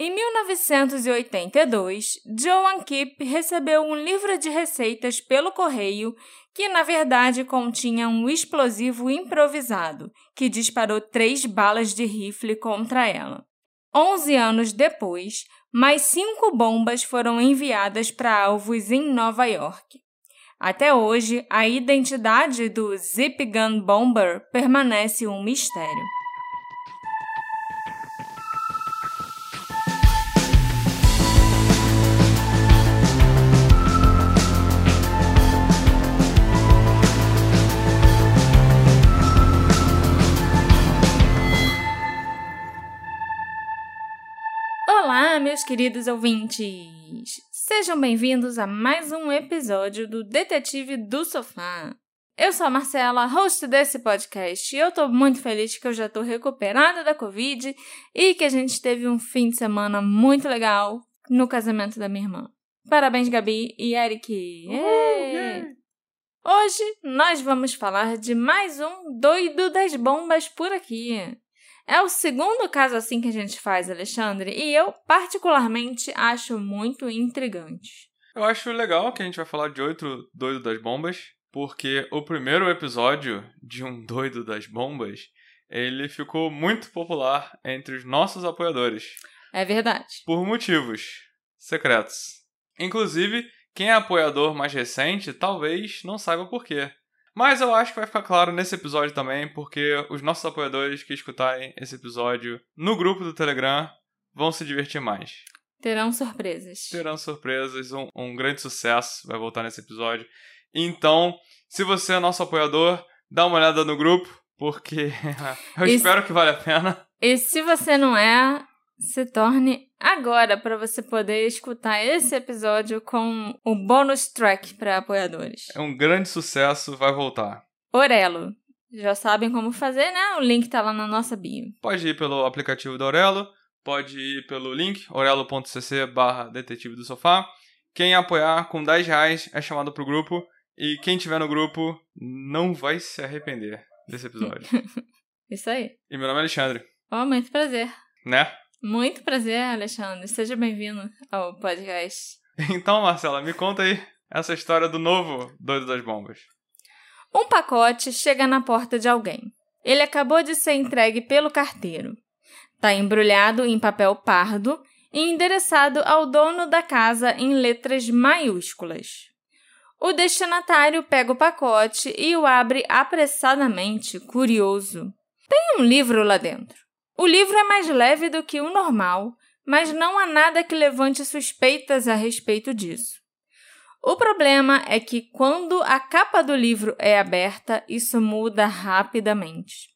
Em 1982, Joan Kipp recebeu um livro de receitas pelo correio que, na verdade, continha um explosivo improvisado que disparou três balas de rifle contra ela. Onze anos depois, mais cinco bombas foram enviadas para alvos em Nova York. Até hoje, a identidade do Zip Gun Bomber permanece um mistério. Olá, meus queridos ouvintes! Sejam bem-vindos a mais um episódio do Detetive do Sofá. Eu sou a Marcela, host desse podcast, e eu tô muito feliz que eu já tô recuperada da Covid e que a gente teve um fim de semana muito legal no casamento da minha irmã. Parabéns, Gabi e Eric! Hoje nós vamos falar de mais um doido das bombas por aqui. É o segundo caso assim que a gente faz, Alexandre, e eu particularmente acho muito intrigante. Eu acho legal que a gente vai falar de outro doido das bombas, porque o primeiro episódio de um doido das bombas, ele ficou muito popular entre os nossos apoiadores. É verdade. Por motivos secretos. Inclusive, quem é apoiador mais recente talvez não saiba por quê. Mas eu acho que vai ficar claro nesse episódio também, porque os nossos apoiadores que escutarem esse episódio no grupo do Telegram vão se divertir mais. Terão surpresas. Terão surpresas, um, um grande sucesso vai voltar nesse episódio. Então, se você é nosso apoiador, dá uma olhada no grupo, porque eu e espero que vale a pena. E se você não é, se torne agora para você poder escutar esse episódio com o bônus track para apoiadores. É um grande sucesso, vai voltar. Orelo. Já sabem como fazer, né? O link tá lá na nossa bio. Pode ir pelo aplicativo da Orelo, pode ir pelo link orelo.cc barra detetive do sofá. Quem apoiar com 10 reais é chamado pro grupo e quem tiver no grupo não vai se arrepender desse episódio. Isso aí. E meu nome é Alexandre. Oh, muito prazer. Né? Muito prazer, Alexandre. Seja bem-vindo ao podcast. Então, Marcela, me conta aí essa história do novo Doido das Bombas. Um pacote chega na porta de alguém. Ele acabou de ser entregue pelo carteiro. Está embrulhado em papel pardo e endereçado ao dono da casa em letras maiúsculas. O destinatário pega o pacote e o abre apressadamente, curioso. Tem um livro lá dentro. O livro é mais leve do que o normal, mas não há nada que levante suspeitas a respeito disso. O problema é que quando a capa do livro é aberta, isso muda rapidamente.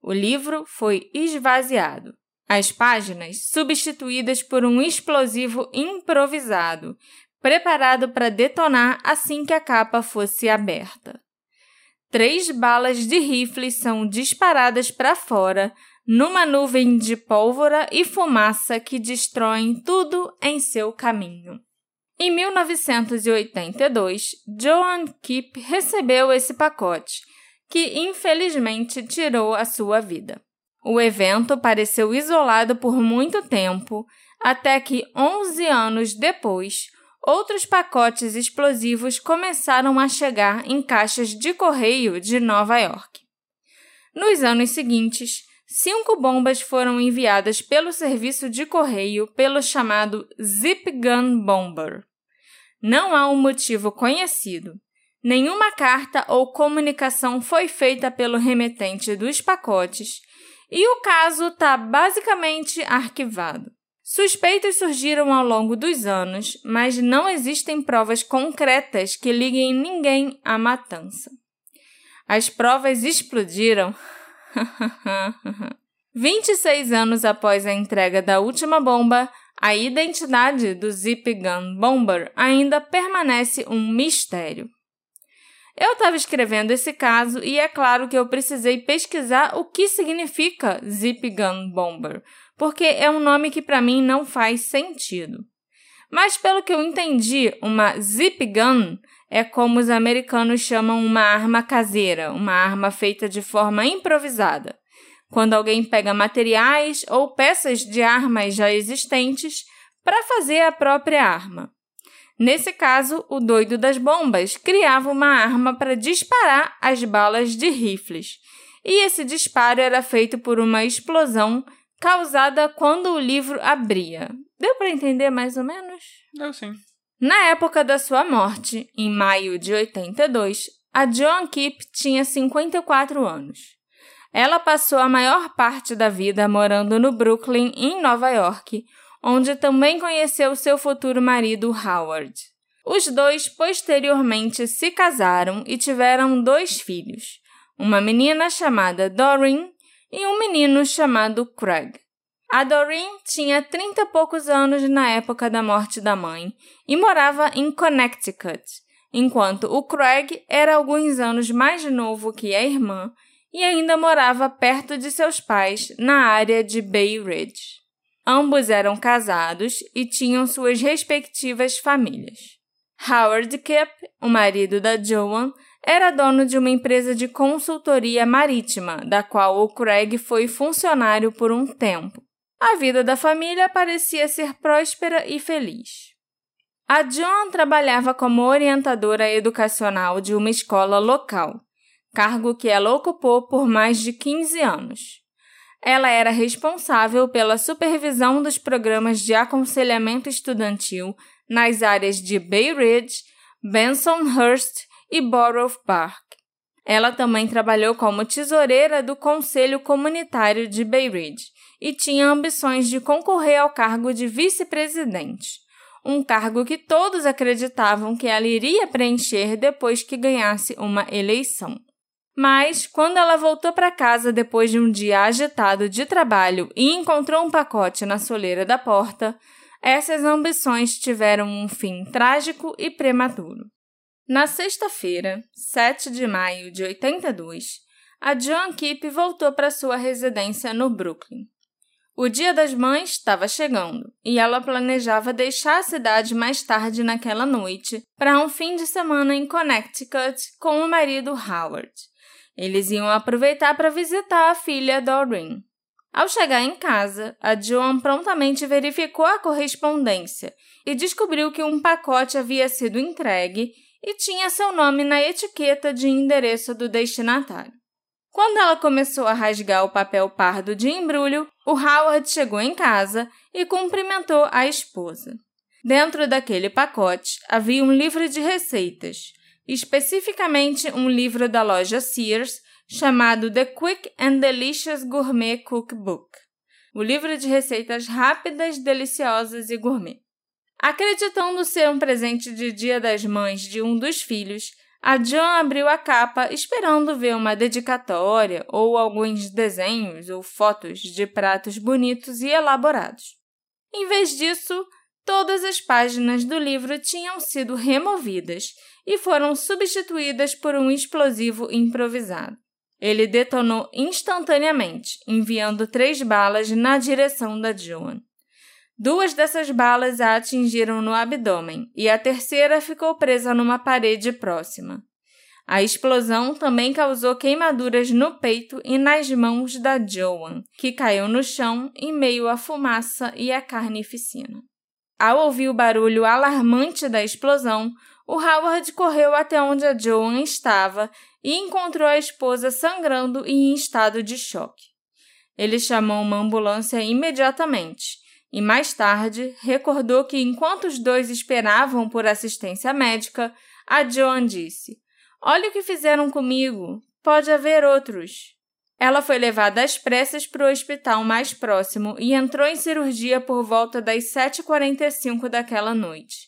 O livro foi esvaziado, as páginas substituídas por um explosivo improvisado, preparado para detonar assim que a capa fosse aberta. Três balas de rifle são disparadas para fora, numa nuvem de pólvora e fumaça que destroem tudo em seu caminho. Em 1982, Joan Kipp recebeu esse pacote, que infelizmente tirou a sua vida. O evento pareceu isolado por muito tempo, até que 11 anos depois, outros pacotes explosivos começaram a chegar em caixas de correio de Nova York. Nos anos seguintes, cinco bombas foram enviadas pelo serviço de correio pelo chamado Zip Gun Bomber. Não há um motivo conhecido. Nenhuma carta ou comunicação foi feita pelo remetente dos pacotes e o caso está basicamente arquivado. Suspeitos surgiram ao longo dos anos, mas não existem provas concretas que liguem ninguém à matança. As provas explodiram 26 anos após a entrega da última bomba, a identidade do Zip Gun Bomber ainda permanece um mistério. Eu estava escrevendo esse caso e é claro que eu precisei pesquisar o que significa Zip Gun Bomber, porque é um nome que para mim não faz sentido. Mas pelo que eu entendi, uma Zip Gun é como os americanos chamam uma arma caseira, uma arma feita de forma improvisada. quando alguém pega materiais ou peças de armas já existentes para fazer a própria arma. Nesse caso, o doido das bombas criava uma arma para disparar as balas de rifles, e esse disparo era feito por uma explosão causada quando o livro abria. Deu para entender mais ou menos? Deu sim. Na época da sua morte, em maio de 82, a Joan Keep tinha 54 anos. Ela passou a maior parte da vida morando no Brooklyn, em Nova York, onde também conheceu seu futuro marido Howard. Os dois posteriormente se casaram e tiveram dois filhos, uma menina chamada Doreen e um menino chamado Craig. A Doreen tinha trinta e poucos anos na época da morte da mãe e morava em Connecticut, enquanto o Craig era alguns anos mais novo que a irmã e ainda morava perto de seus pais na área de Bay Ridge. Ambos eram casados e tinham suas respectivas famílias. Howard Kipp, o marido da Joan, era dono de uma empresa de consultoria marítima, da qual o Craig foi funcionário por um tempo. A vida da família parecia ser próspera e feliz. A Joan trabalhava como orientadora educacional de uma escola local cargo que ela ocupou por mais de 15 anos. Ela era responsável pela supervisão dos programas de aconselhamento estudantil nas áreas de Bay Ridge, Bensonhurst e Borough Park. Ela também trabalhou como tesoureira do Conselho Comunitário de Bay Ridge e tinha ambições de concorrer ao cargo de vice-presidente, um cargo que todos acreditavam que ela iria preencher depois que ganhasse uma eleição. Mas, quando ela voltou para casa depois de um dia agitado de trabalho e encontrou um pacote na soleira da porta, essas ambições tiveram um fim trágico e prematuro. Na sexta-feira, 7 de maio de 82, a Joan Keep voltou para sua residência no Brooklyn. O Dia das Mães estava chegando e ela planejava deixar a cidade mais tarde naquela noite para um fim de semana em Connecticut com o marido Howard. Eles iam aproveitar para visitar a filha Doreen. Ao chegar em casa, a Joan prontamente verificou a correspondência e descobriu que um pacote havia sido entregue e tinha seu nome na etiqueta de endereço do destinatário. Quando ela começou a rasgar o papel pardo de embrulho, o Howard chegou em casa e cumprimentou a esposa. Dentro daquele pacote havia um livro de receitas, especificamente um livro da loja Sears chamado The Quick and Delicious Gourmet Cookbook, o livro de receitas rápidas, deliciosas e gourmet. Acreditando ser um presente de Dia das Mães de um dos filhos, a John abriu a capa esperando ver uma dedicatória ou alguns desenhos ou fotos de pratos bonitos e elaborados. Em vez disso, todas as páginas do livro tinham sido removidas e foram substituídas por um explosivo improvisado. Ele detonou instantaneamente, enviando três balas na direção da Joan. Duas dessas balas a atingiram no abdômen e a terceira ficou presa numa parede próxima. A explosão também causou queimaduras no peito e nas mãos da Joan, que caiu no chão em meio à fumaça e à carnificina. Ao ouvir o barulho alarmante da explosão, o Howard correu até onde a Joan estava e encontrou a esposa sangrando e em estado de choque. Ele chamou uma ambulância imediatamente e, mais tarde, recordou que enquanto os dois esperavam por assistência médica, a Joan disse: Olha o que fizeram comigo, pode haver outros. Ela foi levada às pressas para o hospital mais próximo e entrou em cirurgia por volta das 7h45 daquela noite.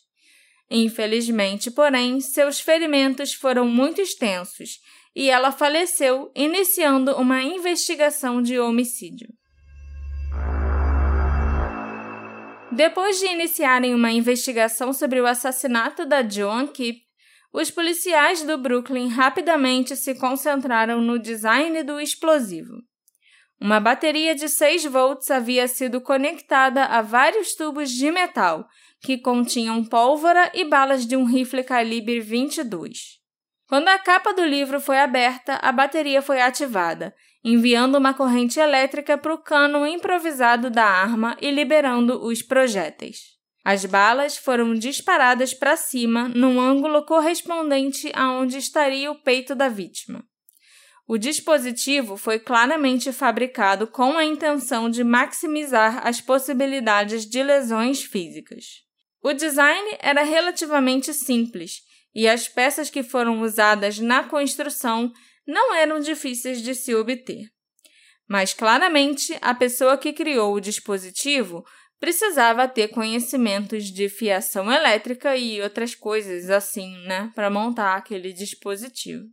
Infelizmente, porém, seus ferimentos foram muito extensos e ela faleceu, iniciando uma investigação de homicídio. Depois de iniciarem uma investigação sobre o assassinato da Joan Keep, os policiais do Brooklyn rapidamente se concentraram no design do explosivo. Uma bateria de 6 volts havia sido conectada a vários tubos de metal que continham pólvora e balas de um rifle calibre 22. Quando a capa do livro foi aberta, a bateria foi ativada, enviando uma corrente elétrica para o cano improvisado da arma e liberando os projéteis. As balas foram disparadas para cima num ângulo correspondente aonde estaria o peito da vítima. O dispositivo foi claramente fabricado com a intenção de maximizar as possibilidades de lesões físicas. O design era relativamente simples e as peças que foram usadas na construção não eram difíceis de se obter. Mas claramente a pessoa que criou o dispositivo precisava ter conhecimentos de fiação elétrica e outras coisas assim, né, para montar aquele dispositivo.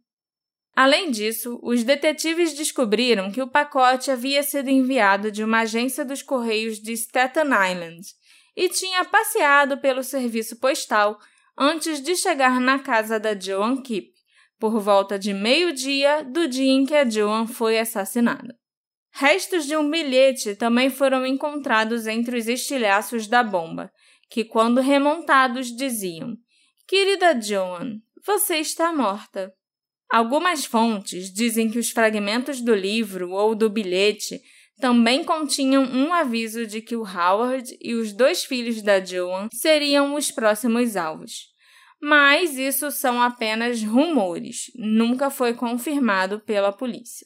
Além disso, os detetives descobriram que o pacote havia sido enviado de uma agência dos Correios de Staten Island e tinha passeado pelo serviço postal antes de chegar na casa da Joan Kipp, por volta de meio-dia do dia em que a Joan foi assassinada. Restos de um bilhete também foram encontrados entre os estilhaços da bomba, que, quando remontados, diziam: Querida Joan, você está morta. Algumas fontes dizem que os fragmentos do livro ou do bilhete também continham um aviso de que o Howard e os dois filhos da Joan seriam os próximos alvos. Mas isso são apenas rumores, nunca foi confirmado pela polícia.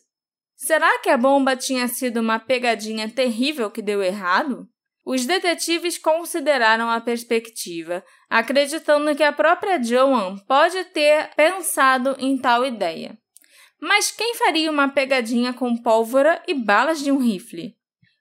Será que a bomba tinha sido uma pegadinha terrível que deu errado? Os detetives consideraram a perspectiva, acreditando que a própria Joan pode ter pensado em tal ideia. Mas quem faria uma pegadinha com pólvora e balas de um rifle?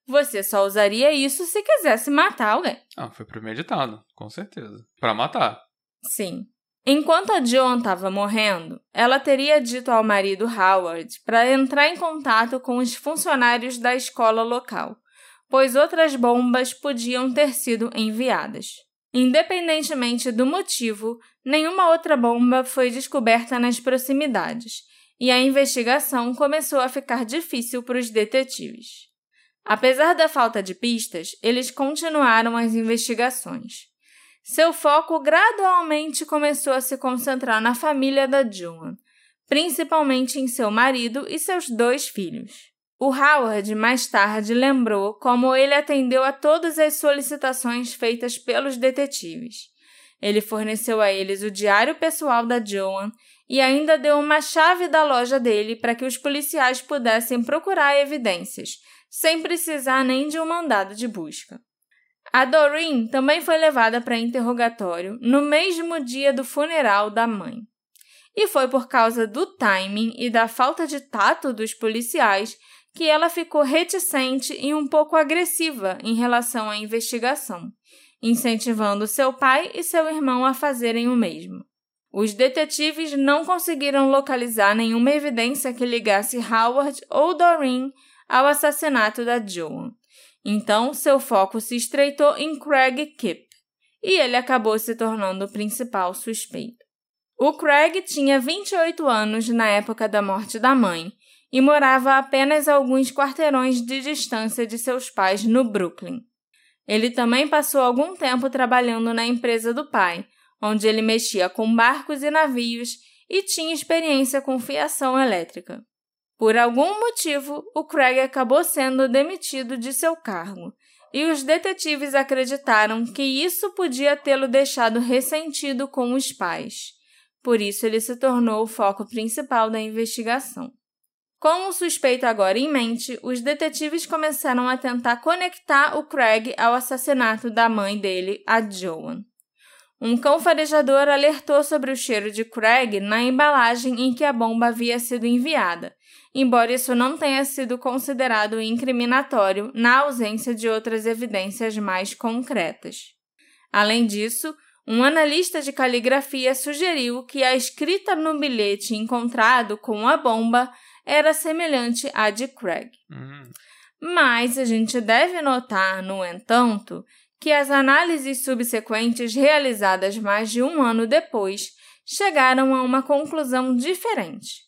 Você só usaria isso se quisesse matar alguém. Ah, foi premeditado, com certeza. Para matar. Sim. Enquanto a Joan estava morrendo, ela teria dito ao marido Howard para entrar em contato com os funcionários da escola local, pois outras bombas podiam ter sido enviadas. Independentemente do motivo, nenhuma outra bomba foi descoberta nas proximidades, e a investigação começou a ficar difícil para os detetives. Apesar da falta de pistas, eles continuaram as investigações. Seu foco gradualmente começou a se concentrar na família da Joan, principalmente em seu marido e seus dois filhos. O Howard mais tarde lembrou como ele atendeu a todas as solicitações feitas pelos detetives. Ele forneceu a eles o diário pessoal da Joan e ainda deu uma chave da loja dele para que os policiais pudessem procurar evidências, sem precisar nem de um mandado de busca. A Doreen também foi levada para interrogatório no mesmo dia do funeral da mãe. E foi por causa do timing e da falta de tato dos policiais que ela ficou reticente e um pouco agressiva em relação à investigação, incentivando seu pai e seu irmão a fazerem o mesmo. Os detetives não conseguiram localizar nenhuma evidência que ligasse Howard ou Doreen ao assassinato da Joan, então, seu foco se estreitou em Craig Kipp, e ele acabou se tornando o principal suspeito. O Craig tinha 28 anos na época da morte da mãe e morava a apenas alguns quarteirões de distância de seus pais no Brooklyn. Ele também passou algum tempo trabalhando na empresa do pai, onde ele mexia com barcos e navios e tinha experiência com fiação elétrica. Por algum motivo, o Craig acabou sendo demitido de seu cargo, e os detetives acreditaram que isso podia tê-lo deixado ressentido com os pais. Por isso, ele se tornou o foco principal da investigação. Com o suspeito agora em mente, os detetives começaram a tentar conectar o Craig ao assassinato da mãe dele, a Joan. Um cão farejador alertou sobre o cheiro de Craig na embalagem em que a bomba havia sido enviada, embora isso não tenha sido considerado incriminatório na ausência de outras evidências mais concretas. Além disso, um analista de caligrafia sugeriu que a escrita no bilhete encontrado com a bomba era semelhante à de Craig. Uhum. Mas a gente deve notar, no entanto, que as análises subsequentes realizadas mais de um ano depois chegaram a uma conclusão diferente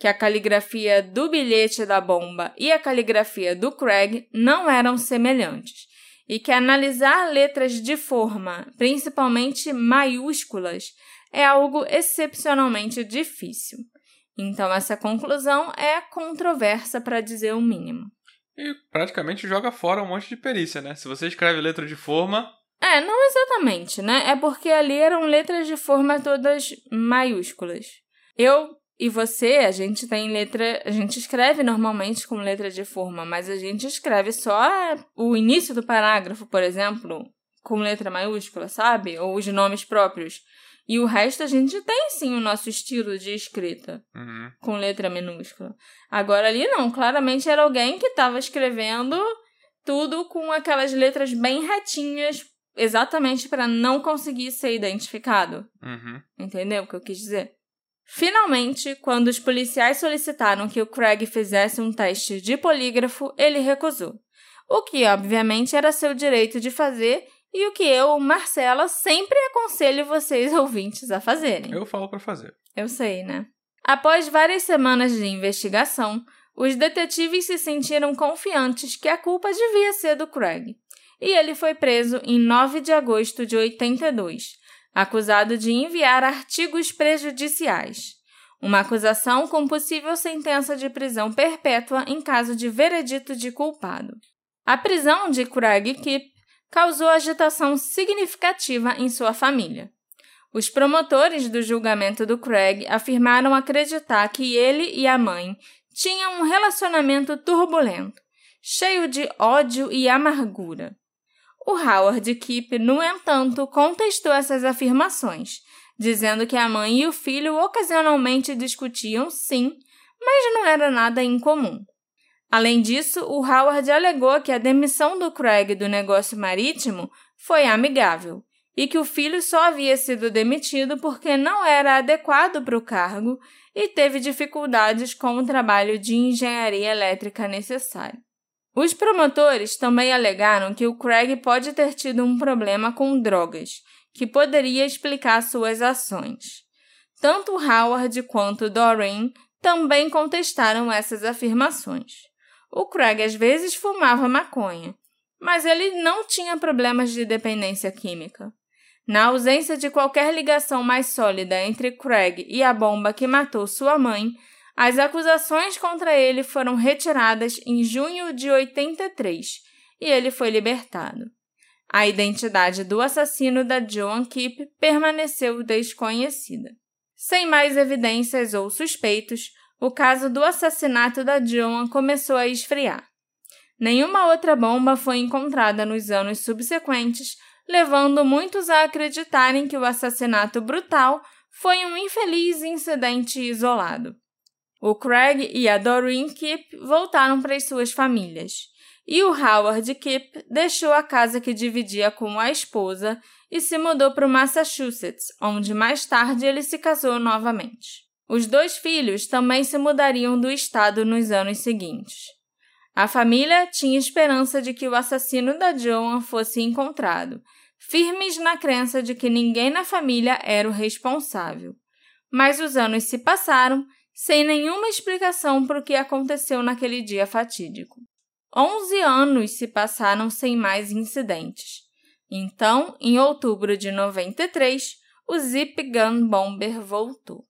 que a caligrafia do bilhete da bomba e a caligrafia do Craig não eram semelhantes, e que analisar letras de forma, principalmente maiúsculas, é algo excepcionalmente difícil. Então, essa conclusão é controversa para dizer o mínimo. E praticamente joga fora um monte de perícia, né? Se você escreve letra de forma. É, não exatamente, né? É porque ali eram letras de forma todas maiúsculas. Eu e você, a gente tem letra. A gente escreve normalmente com letra de forma, mas a gente escreve só o início do parágrafo, por exemplo, com letra maiúscula, sabe? Ou os nomes próprios. E o resto a gente tem sim o nosso estilo de escrita, Uhum. com letra minúscula. Agora ali não, claramente era alguém que estava escrevendo tudo com aquelas letras bem retinhas, exatamente para não conseguir ser identificado. Uhum. Entendeu o que eu quis dizer? Finalmente, quando os policiais solicitaram que o Craig fizesse um teste de polígrafo, ele recusou. O que, obviamente, era seu direito de fazer e o que eu, Marcela, sempre aconselho vocês ouvintes a fazerem. Eu falo pra fazer. Eu sei, né? Após várias semanas de investigação, os detetives se sentiram confiantes que a culpa devia ser do Craig. E ele foi preso em 9 de agosto de 82, acusado de enviar artigos prejudiciais. Uma acusação com possível sentença de prisão perpétua em caso de veredito de culpado. A prisão de Craig Kipp causou agitação significativa em sua família. Os promotores do julgamento do Craig afirmaram acreditar que ele e a mãe tinham um relacionamento turbulento, cheio de ódio e amargura. O Howard Kipp, no entanto, contestou essas afirmações, dizendo que a mãe e o filho ocasionalmente discutiam, sim, mas não era nada incomum. Além disso, o Howard alegou que a demissão do Craig do negócio marítimo foi amigável e que o filho só havia sido demitido porque não era adequado para o cargo e teve dificuldades com o trabalho de engenharia elétrica necessário. Os promotores também alegaram que o Craig pode ter tido um problema com drogas, que poderia explicar suas ações. Tanto Howard quanto Doreen também contestaram essas afirmações. O Craig às vezes fumava maconha, mas ele não tinha problemas de dependência química. Na ausência de qualquer ligação mais sólida entre Craig e a bomba que matou sua mãe, as acusações contra ele foram retiradas em junho de 83 e ele foi libertado. A identidade do assassino da Joan Kipp permaneceu desconhecida. Sem mais evidências ou suspeitos, o caso do assassinato da Joan começou a esfriar. Nenhuma outra bomba foi encontrada nos anos subsequentes, levando muitos a acreditarem que o assassinato brutal foi um infeliz incidente isolado. O Craig e a Doreen Kipp voltaram para as suas famílias, e o Howard Kipp deixou a casa que dividia com a esposa e se mudou para o Massachusetts, onde mais tarde ele se casou novamente. Os dois filhos também se mudariam do estado nos anos seguintes. A família tinha esperança de que o assassino da Joan fosse encontrado, firmes na crença de que ninguém na família era o responsável. Mas os anos se passaram sem nenhuma explicação para o que aconteceu naquele dia fatídico. Onze anos se passaram sem mais incidentes. Então, em outubro de 93, o Zip Gun Bomber voltou.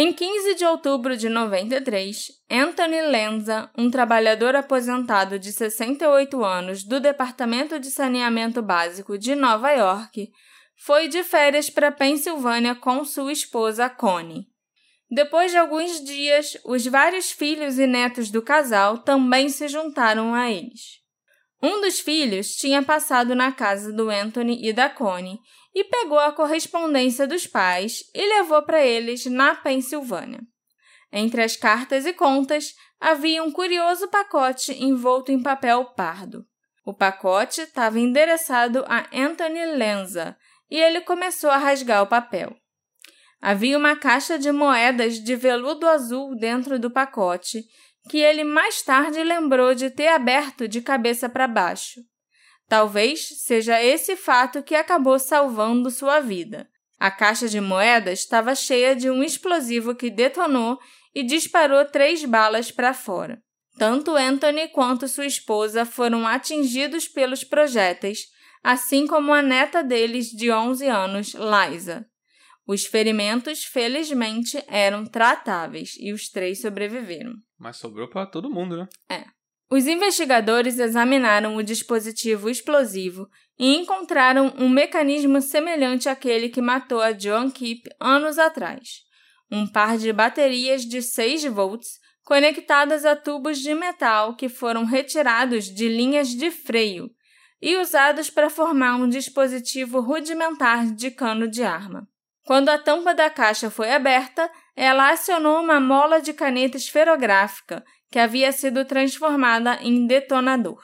Em 15 de outubro de 93, Anthony Lenza, um trabalhador aposentado de 68 anos do Departamento de Saneamento Básico de Nova York, foi de férias para Pensilvânia com sua esposa Connie. Depois de alguns dias, os vários filhos e netos do casal também se juntaram a eles. Um dos filhos tinha passado na casa do Anthony e da Connie e pegou a correspondência dos pais e levou para eles na Pensilvânia. Entre as cartas e contas havia um curioso pacote envolto em papel pardo. O pacote estava endereçado a Anthony Lenza e ele começou a rasgar o papel. Havia uma caixa de moedas de veludo azul dentro do pacote que ele mais tarde lembrou de ter aberto de cabeça para baixo. Talvez seja esse fato que acabou salvando sua vida. A caixa de moedas estava cheia de um explosivo que detonou e disparou três balas para fora. Tanto Anthony quanto sua esposa foram atingidos pelos projéteis, assim como a neta deles de 11 anos, Liza. Os ferimentos, felizmente, eram tratáveis e os três sobreviveram. Mas sobrou para todo mundo, né? É. Os investigadores examinaram o dispositivo explosivo e encontraram um mecanismo semelhante àquele que matou a Joan Keep anos atrás. Um par de baterias de 6 volts conectadas a tubos de metal que foram retirados de linhas de freio e usados para formar um dispositivo rudimentar de cano de arma. Quando a tampa da caixa foi aberta, ela acionou uma mola de caneta esferográfica que havia sido transformada em detonador.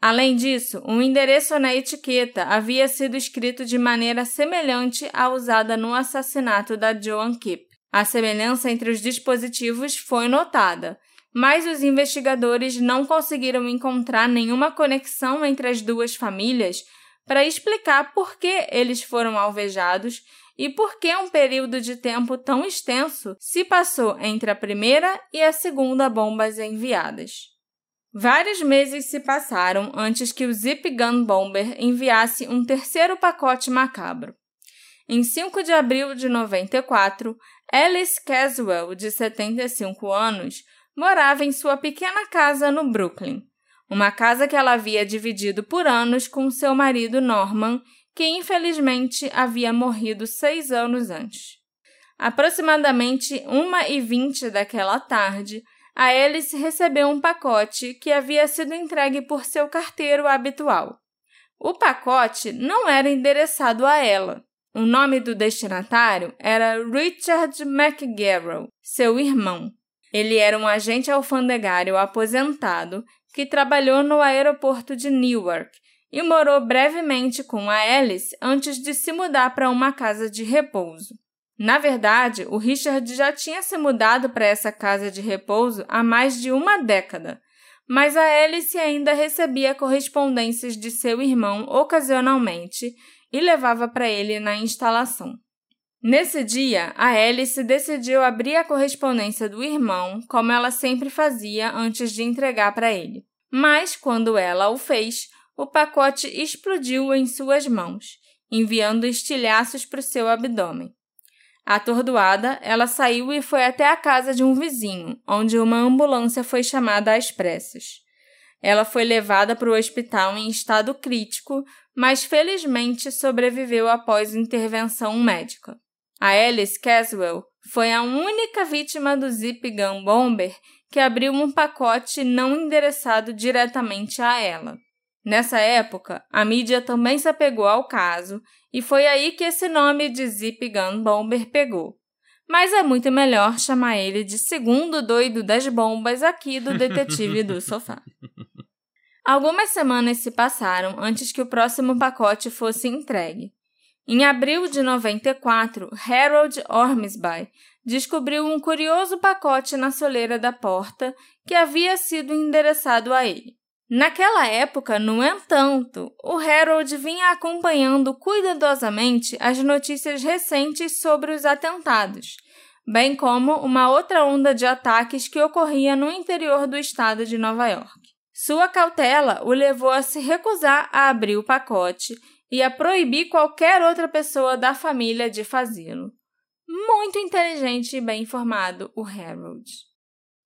Além disso, um endereço na etiqueta havia sido escrito de maneira semelhante à usada no assassinato da Joan Kipp. A semelhança entre os dispositivos foi notada, mas os investigadores não conseguiram encontrar nenhuma conexão entre as duas famílias para explicar por que eles foram alvejados e por que um período de tempo tão extenso se passou entre a primeira e a segunda bombas enviadas. Vários meses se passaram antes que o Zip Gun Bomber enviasse um terceiro pacote macabro. Em 5 de abril de 94, Alice Caswell, de 75 anos, morava em sua pequena casa no Brooklyn, uma casa que ela havia dividido por anos com seu marido Norman que infelizmente havia morrido seis anos antes. Aproximadamente uma e vinte daquela tarde, a Alice recebeu um pacote que havia sido entregue por seu carteiro habitual. O pacote não era endereçado a ela. O nome do destinatário era Richard McGarrell, seu irmão. Ele era um agente alfandegário aposentado que trabalhou no aeroporto de Newark e morou brevemente com a Alice antes de se mudar para uma casa de repouso. Na verdade, o Richard já tinha se mudado para essa casa de repouso há mais de uma década, mas a Alice ainda recebia correspondências de seu irmão ocasionalmente e levava para ele na instalação. Nesse dia, a Alice decidiu abrir a correspondência do irmão, como ela sempre fazia antes de entregar para ele. Mas, quando ela o fez, o pacote explodiu em suas mãos, enviando estilhaços para o seu abdômen. Atordoada, ela saiu e foi até a casa de um vizinho, onde uma ambulância foi chamada às pressas. Ela foi levada para o hospital em estado crítico, mas felizmente sobreviveu após intervenção médica. A Alice Caswell foi a única vítima do Zip Gun Bomber que abriu um pacote não endereçado diretamente a ela. Nessa época, a mídia também se apegou ao caso e foi aí que esse nome de Zip Gun Bomber pegou. Mas é muito melhor chamar ele de segundo doido das bombas aqui do detetive do sofá. Algumas semanas se passaram antes que o próximo pacote fosse entregue. Em abril de 94, Harold Ormsby descobriu um curioso pacote na soleira da porta que havia sido endereçado a ele. Naquela época, no entanto, o Harold vinha acompanhando cuidadosamente as notícias recentes sobre os atentados, bem como uma outra onda de ataques que ocorria no interior do estado de Nova York. Sua cautela o levou a se recusar a abrir o pacote e a proibir qualquer outra pessoa da família de fazê-lo. Muito inteligente e bem informado, o Harold.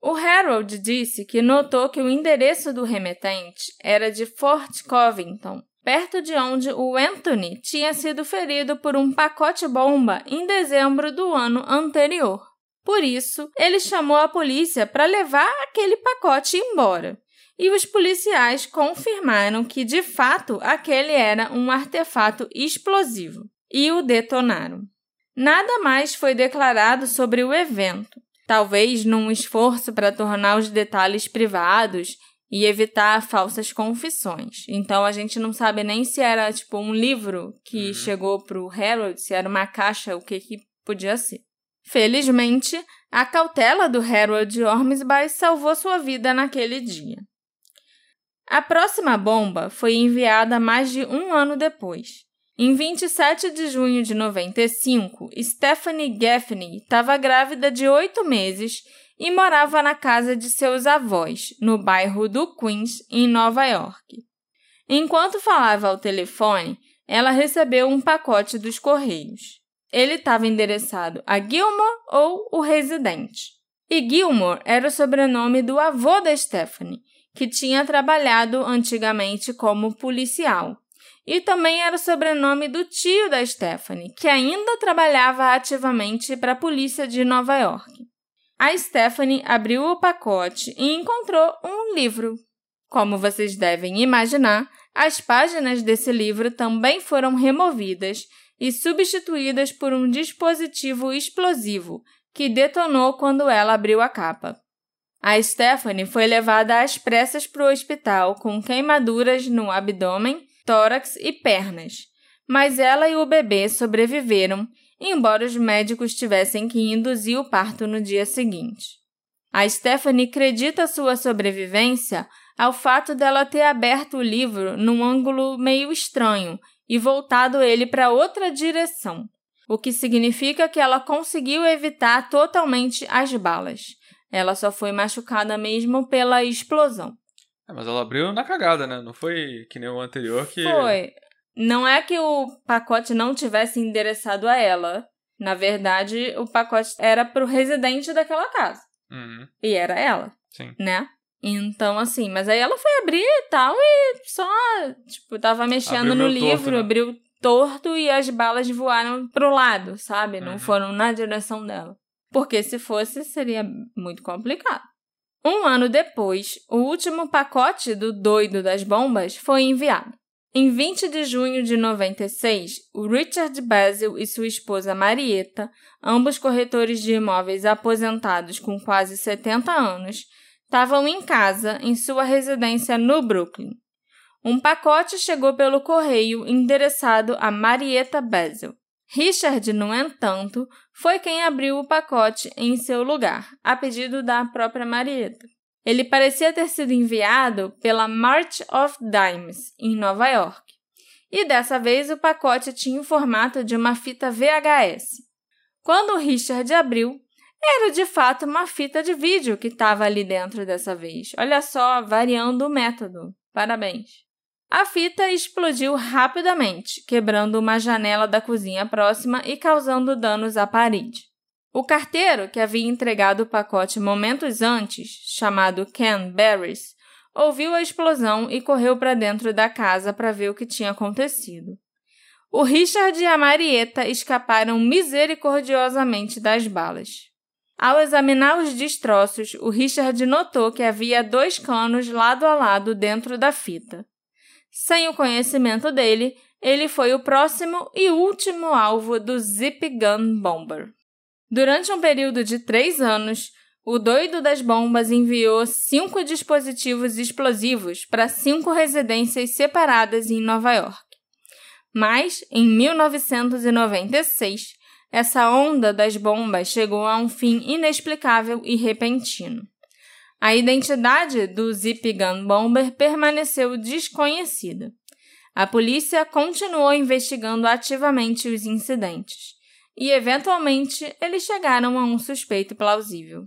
O Harold disse que notou que o endereço do remetente era de Fort Covington, perto de onde o Anthony tinha sido ferido por um pacote-bomba em dezembro do ano anterior. Por isso, ele chamou a polícia para levar aquele pacote embora. E os policiais confirmaram que, de fato, aquele era um artefato explosivo e o detonaram. Nada mais foi declarado sobre o evento, talvez num esforço para tornar os detalhes privados e evitar falsas confissões. Então a gente não sabe nem se era tipo um livro que uhum. chegou para o Harold, se era uma caixa, o que, que podia ser. Felizmente, a cautela do Harold Ormsby salvou sua vida naquele dia. A próxima bomba foi enviada mais de um ano depois. Em 27 de junho de 95, Stephanie Gaffney estava grávida de oito meses e morava na casa de seus avós, no bairro do Queens, em Nova York. Enquanto falava ao telefone, ela recebeu um pacote dos Correios. ele estava endereçado a Gilmore ou o residente. E Gilmore era o sobrenome do avô da Stephanie, que tinha trabalhado antigamente como policial. E também era o sobrenome do tio da Stephanie, que ainda trabalhava ativamente para a polícia de Nova York. A Stephanie abriu o pacote e encontrou um livro. Como vocês devem imaginar, as páginas desse livro também foram removidas e substituídas por um dispositivo explosivo que detonou quando ela abriu a capa. A Stephanie foi levada às pressas para o hospital com queimaduras no abdômen, tórax e pernas, mas ela e o bebê sobreviveram, embora os médicos tivessem que induzir o parto no dia seguinte. A Stephanie acredita sua sobrevivência ao fato dela ter aberto o livro num ângulo meio estranho e voltado ele para outra direção, o que significa que ela conseguiu evitar totalmente as balas. Ela só foi machucada mesmo pela explosão. É, mas ela abriu na cagada, né? Não foi que nem o anterior que. Foi. Não é que o pacote não tivesse endereçado a ela. Na verdade, o pacote era pro residente daquela casa. Uhum. E era ela. Sim. Né? Então, assim, mas aí ela foi abrir e tal, e só, tipo, tava mexendo Abriu no livro, torto, né? abriu torto e as balas voaram pro lado, sabe? Não Uhum. foram na direção dela. Porque se fosse, seria muito complicado. Um ano depois, o último pacote do doido das bombas foi enviado. Em 20 de junho de 96, o Richard Basil e sua esposa Marieta, ambos corretores de imóveis aposentados com quase 70 anos, estavam em casa em sua residência no Brooklyn. Um pacote chegou pelo correio endereçado a Marieta Basil. Richard, no entanto, foi quem abriu o pacote em seu lugar, a pedido da própria Marieta. Ele parecia ter sido enviado pela March of Dimes, em Nova York. E dessa vez o pacote tinha o formato de uma fita VHS. Quando Richard abriu, era de fato uma fita de vídeo que estava ali dentro dessa vez. Olha só, variando o método. Parabéns. A fita explodiu rapidamente, quebrando uma janela da cozinha próxima e causando danos à parede. O carteiro, que havia entregado o pacote momentos antes, chamado Ken Barris, ouviu a explosão e correu para dentro da casa para ver o que tinha acontecido. O Richard e a Marieta escaparam misericordiosamente das balas. Ao examinar os destroços, o Richard notou que havia dois canos lado a lado dentro da fita. Sem o conhecimento dele, ele foi o próximo e último alvo do Zip Gun Bomber. Durante um período de três anos, o doido das bombas enviou cinco dispositivos explosivos para cinco residências separadas em Nova York. Mas, em 1996, essa onda das bombas chegou a um fim inexplicável e repentino. A identidade do Zip Gun Bomber permaneceu desconhecida. A polícia continuou investigando ativamente os incidentes e, eventualmente, eles chegaram a um suspeito plausível.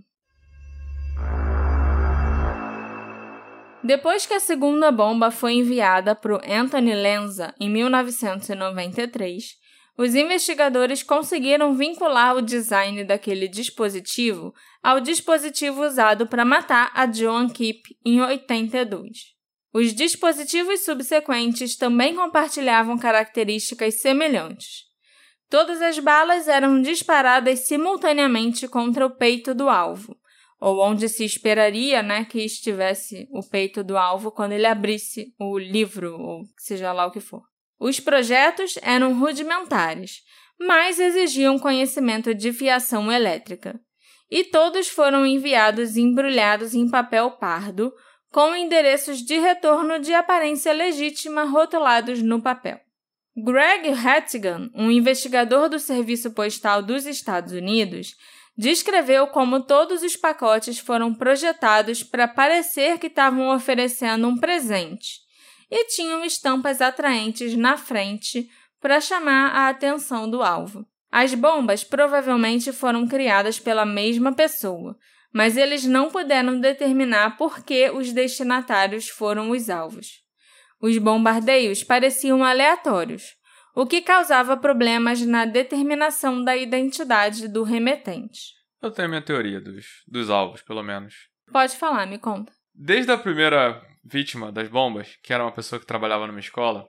Depois que a segunda bomba foi enviada para o Anthony Lenza em 1993, os investigadores conseguiram vincular o design daquele dispositivo ao dispositivo usado para matar a Joan Keep em 82. Os dispositivos subsequentes também compartilhavam características semelhantes. Todas as balas eram disparadas simultaneamente contra o peito do alvo, ou onde se esperaria né, que estivesse o peito do alvo quando ele abrisse o livro, ou seja lá o que for. Os projetos eram rudimentares, mas exigiam conhecimento de fiação elétrica. E todos foram enviados embrulhados em papel pardo, com endereços de retorno de aparência legítima rotulados no papel. Greg Hattigan, um investigador do Serviço Postal dos Estados Unidos, descreveu como todos os pacotes foram projetados para parecer que estavam oferecendo um presente e tinham estampas atraentes na frente para chamar a atenção do alvo. As bombas provavelmente foram criadas pela mesma pessoa, mas eles não puderam determinar por que os destinatários foram os alvos. Os bombardeios pareciam aleatórios. o que causava problemas na determinação da identidade do remetente. Eu tenho a minha teoria dos, dos alvos, pelo menos. Pode falar, me conta. Desde a primeira vítima das bombas, que era uma pessoa que trabalhava numa escola,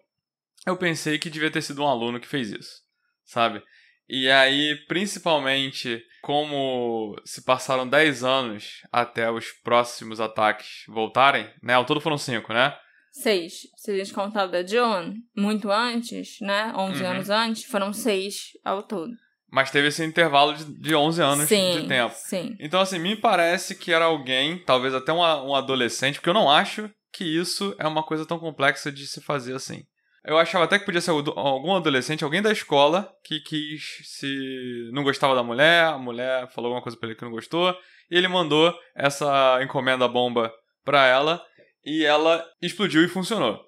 eu pensei que devia ter sido um aluno que fez isso, sabe? E aí, principalmente, como se passaram 10 anos até os próximos ataques voltarem, né? Ao todo foram 5, né? Seis. Se a gente contar o da John, muito antes, né? 11 Uhum. anos antes, foram seis ao todo. Mas teve esse intervalo de, de 11 anos sim, de tempo. sim. Então, assim, me parece que era alguém, talvez até um, um adolescente, porque eu não acho que isso é uma coisa tão complexa de se fazer assim. Eu achava até que podia ser algu- algum adolescente, alguém da escola, que quis se. não gostava da mulher, a mulher falou alguma coisa pra ele que não gostou, e ele mandou essa encomenda bomba pra ela, e ela explodiu e funcionou.